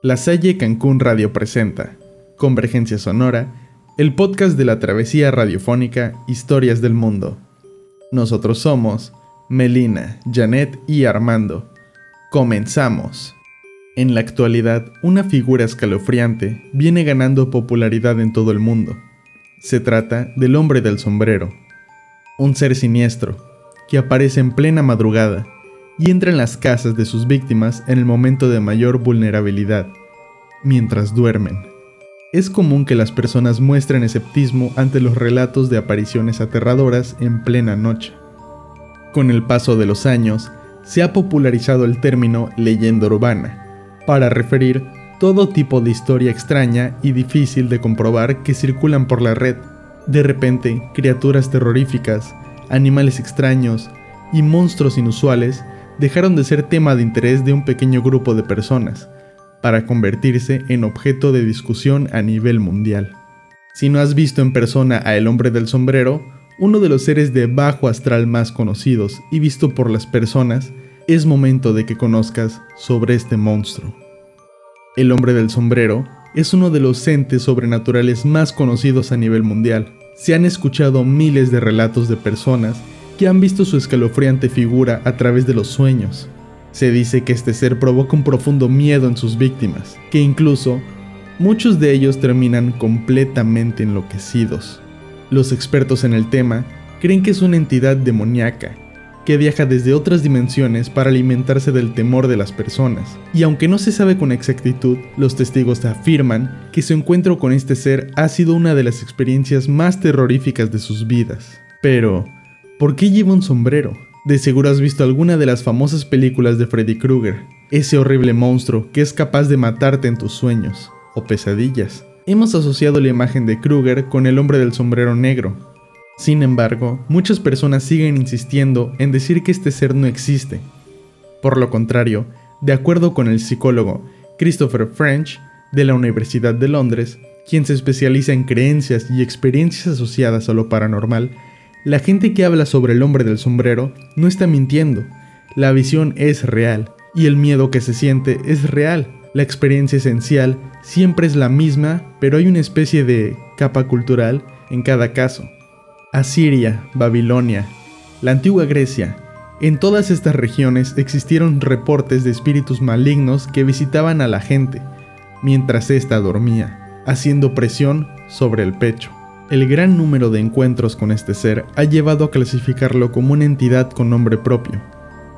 La Salle Cancún Radio presenta Convergencia Sonora, el podcast de la travesía radiofónica Historias del Mundo. Nosotros somos Melina, Janet y Armando. Comenzamos. En la actualidad, una figura escalofriante viene ganando popularidad en todo el mundo. Se trata del hombre del sombrero, un ser siniestro que aparece en plena madrugada y entra en las casas de sus víctimas en el momento de mayor vulnerabilidad, mientras duermen. Es común que las personas muestren esceptismo ante los relatos de apariciones aterradoras en plena noche. Con el paso de los años, se ha popularizado el término leyenda urbana, para referir todo tipo de historia extraña y difícil de comprobar que circulan por la red. De repente, criaturas terroríficas, animales extraños y monstruos inusuales dejaron de ser tema de interés de un pequeño grupo de personas, para convertirse en objeto de discusión a nivel mundial. Si no has visto en persona a El hombre del sombrero, uno de los seres de bajo astral más conocidos y visto por las personas, es momento de que conozcas sobre este monstruo. El hombre del sombrero es uno de los entes sobrenaturales más conocidos a nivel mundial. Se han escuchado miles de relatos de personas que han visto su escalofriante figura a través de los sueños. Se dice que este ser provoca un profundo miedo en sus víctimas, que incluso muchos de ellos terminan completamente enloquecidos. Los expertos en el tema creen que es una entidad demoníaca, que viaja desde otras dimensiones para alimentarse del temor de las personas. Y aunque no se sabe con exactitud, los testigos afirman que su encuentro con este ser ha sido una de las experiencias más terroríficas de sus vidas. Pero, ¿Por qué lleva un sombrero? De seguro has visto alguna de las famosas películas de Freddy Krueger, ese horrible monstruo que es capaz de matarte en tus sueños o pesadillas. Hemos asociado la imagen de Krueger con el hombre del sombrero negro. Sin embargo, muchas personas siguen insistiendo en decir que este ser no existe. Por lo contrario, de acuerdo con el psicólogo Christopher French de la Universidad de Londres, quien se especializa en creencias y experiencias asociadas a lo paranormal, la gente que habla sobre el hombre del sombrero no está mintiendo. La visión es real y el miedo que se siente es real. La experiencia esencial siempre es la misma, pero hay una especie de capa cultural en cada caso. Asiria, Babilonia, la antigua Grecia, en todas estas regiones existieron reportes de espíritus malignos que visitaban a la gente mientras ésta dormía, haciendo presión sobre el pecho. El gran número de encuentros con este ser ha llevado a clasificarlo como una entidad con nombre propio,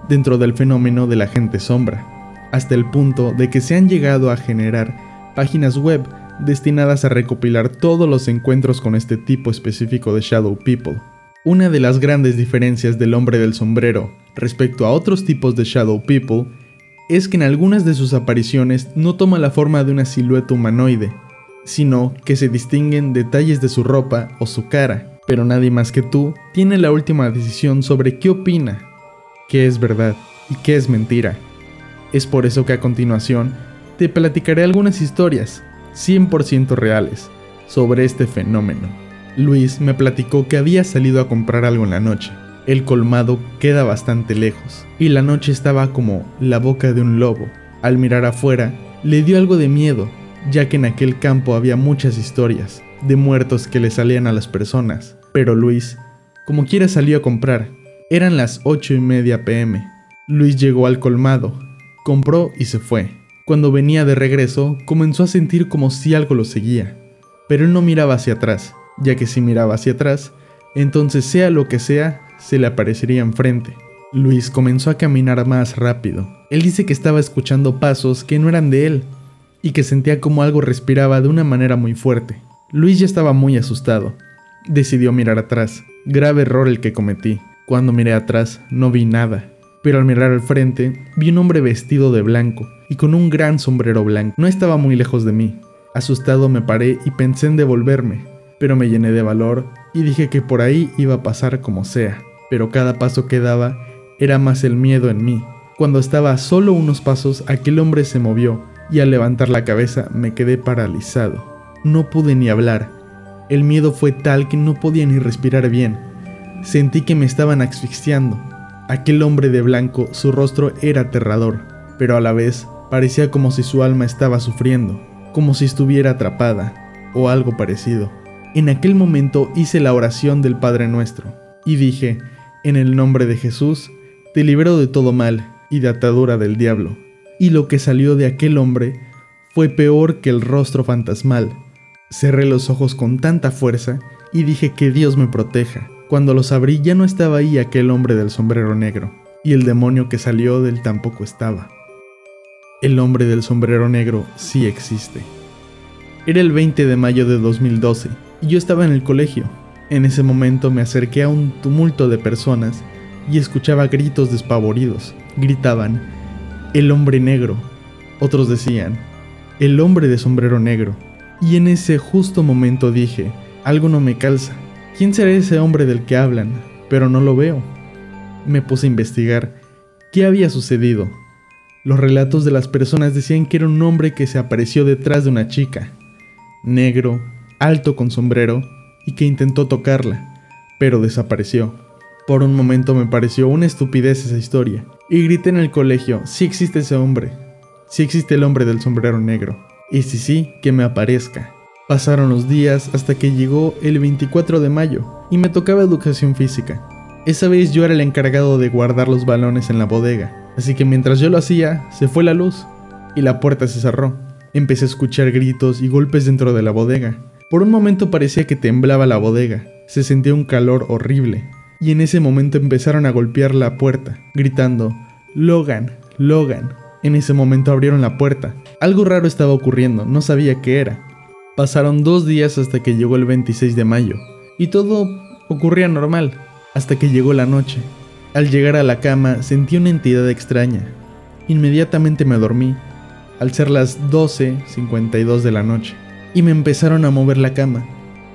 dentro del fenómeno de la gente sombra, hasta el punto de que se han llegado a generar páginas web destinadas a recopilar todos los encuentros con este tipo específico de Shadow People. Una de las grandes diferencias del hombre del sombrero respecto a otros tipos de Shadow People es que en algunas de sus apariciones no toma la forma de una silueta humanoide, sino que se distinguen detalles de su ropa o su cara, pero nadie más que tú tiene la última decisión sobre qué opina, qué es verdad y qué es mentira. Es por eso que a continuación te platicaré algunas historias 100% reales sobre este fenómeno. Luis me platicó que había salido a comprar algo en la noche. El colmado queda bastante lejos y la noche estaba como la boca de un lobo. Al mirar afuera, le dio algo de miedo ya que en aquel campo había muchas historias de muertos que le salían a las personas. Pero Luis, como quiera, salió a comprar. Eran las 8 y media pm. Luis llegó al colmado, compró y se fue. Cuando venía de regreso, comenzó a sentir como si algo lo seguía. Pero él no miraba hacia atrás, ya que si miraba hacia atrás, entonces sea lo que sea, se le aparecería enfrente. Luis comenzó a caminar más rápido. Él dice que estaba escuchando pasos que no eran de él, y que sentía como algo respiraba de una manera muy fuerte. Luis ya estaba muy asustado. Decidió mirar atrás. Grave error el que cometí. Cuando miré atrás no vi nada. Pero al mirar al frente vi un hombre vestido de blanco y con un gran sombrero blanco. No estaba muy lejos de mí. Asustado me paré y pensé en devolverme, pero me llené de valor y dije que por ahí iba a pasar como sea. Pero cada paso que daba era más el miedo en mí. Cuando estaba a solo unos pasos, aquel hombre se movió y al levantar la cabeza me quedé paralizado. No pude ni hablar. El miedo fue tal que no podía ni respirar bien. Sentí que me estaban asfixiando. Aquel hombre de blanco, su rostro era aterrador, pero a la vez Parecía como si su alma estaba sufriendo, como si estuviera atrapada, o algo parecido. En aquel momento hice la oración del Padre Nuestro, y dije, en el nombre de Jesús, te libero de todo mal y de atadura del diablo. Y lo que salió de aquel hombre fue peor que el rostro fantasmal. Cerré los ojos con tanta fuerza y dije que Dios me proteja. Cuando los abrí ya no estaba ahí aquel hombre del sombrero negro, y el demonio que salió del tampoco estaba. El hombre del sombrero negro sí existe. Era el 20 de mayo de 2012 y yo estaba en el colegio. En ese momento me acerqué a un tumulto de personas y escuchaba gritos despavoridos. Gritaban, el hombre negro. Otros decían, el hombre de sombrero negro. Y en ese justo momento dije, algo no me calza. ¿Quién será ese hombre del que hablan? Pero no lo veo. Me puse a investigar qué había sucedido. Los relatos de las personas decían que era un hombre que se apareció detrás de una chica, negro, alto con sombrero, y que intentó tocarla, pero desapareció. Por un momento me pareció una estupidez esa historia, y grité en el colegio, si existe ese hombre, si existe el hombre del sombrero negro, y si sí, que me aparezca. Pasaron los días hasta que llegó el 24 de mayo y me tocaba educación física. Esa vez yo era el encargado de guardar los balones en la bodega, así que mientras yo lo hacía, se fue la luz y la puerta se cerró. Empecé a escuchar gritos y golpes dentro de la bodega. Por un momento parecía que temblaba la bodega, se sentía un calor horrible, y en ese momento empezaron a golpear la puerta, gritando, Logan, Logan. En ese momento abrieron la puerta. Algo raro estaba ocurriendo, no sabía qué era. Pasaron dos días hasta que llegó el 26 de mayo, y todo ocurría normal, hasta que llegó la noche. Al llegar a la cama sentí una entidad extraña. Inmediatamente me dormí, al ser las 12.52 de la noche, y me empezaron a mover la cama.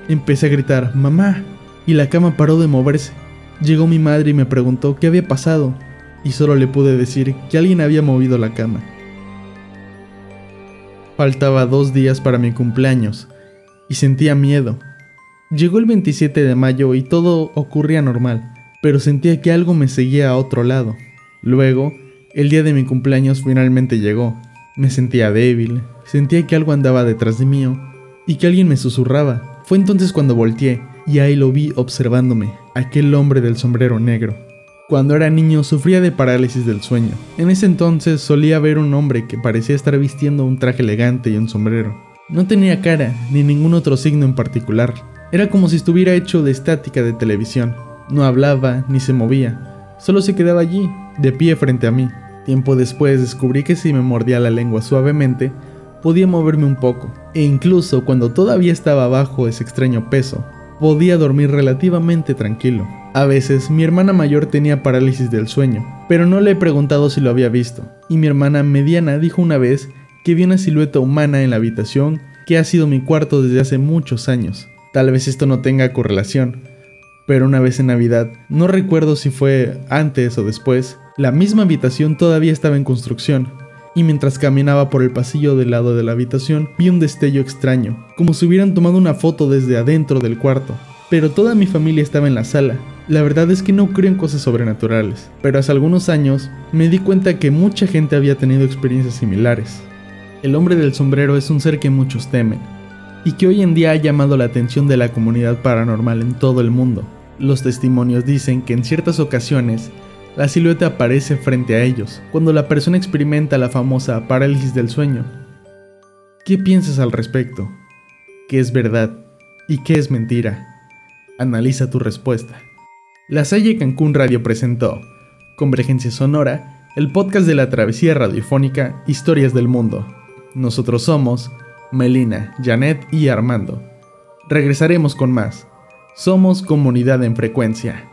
Empecé a gritar, mamá, y la cama paró de moverse. Llegó mi madre y me preguntó qué había pasado, y solo le pude decir que alguien había movido la cama. Faltaba dos días para mi cumpleaños y sentía miedo. Llegó el 27 de mayo y todo ocurría normal, pero sentía que algo me seguía a otro lado. Luego, el día de mi cumpleaños finalmente llegó. Me sentía débil, sentía que algo andaba detrás de mí y que alguien me susurraba. Fue entonces cuando volteé y ahí lo vi observándome, aquel hombre del sombrero negro. Cuando era niño sufría de parálisis del sueño. En ese entonces solía ver un hombre que parecía estar vistiendo un traje elegante y un sombrero. No tenía cara ni ningún otro signo en particular. Era como si estuviera hecho de estática de televisión. No hablaba ni se movía. Solo se quedaba allí, de pie frente a mí. Tiempo después descubrí que si me mordía la lengua suavemente, podía moverme un poco. E incluso cuando todavía estaba bajo ese extraño peso, podía dormir relativamente tranquilo. A veces mi hermana mayor tenía parálisis del sueño, pero no le he preguntado si lo había visto, y mi hermana mediana dijo una vez que vio una silueta humana en la habitación que ha sido mi cuarto desde hace muchos años. Tal vez esto no tenga correlación, pero una vez en Navidad, no recuerdo si fue antes o después, la misma habitación todavía estaba en construcción, y mientras caminaba por el pasillo del lado de la habitación vi un destello extraño, como si hubieran tomado una foto desde adentro del cuarto. Pero toda mi familia estaba en la sala, la verdad es que no creo en cosas sobrenaturales, pero hace algunos años me di cuenta que mucha gente había tenido experiencias similares. El hombre del sombrero es un ser que muchos temen, y que hoy en día ha llamado la atención de la comunidad paranormal en todo el mundo. Los testimonios dicen que en ciertas ocasiones la silueta aparece frente a ellos, cuando la persona experimenta la famosa parálisis del sueño. ¿Qué piensas al respecto? ¿Qué es verdad? ¿Y qué es mentira? Analiza tu respuesta. La Salle Cancún Radio presentó Convergencia Sonora, el podcast de la travesía radiofónica Historias del Mundo. Nosotros somos Melina, Janet y Armando. Regresaremos con más. Somos comunidad en frecuencia.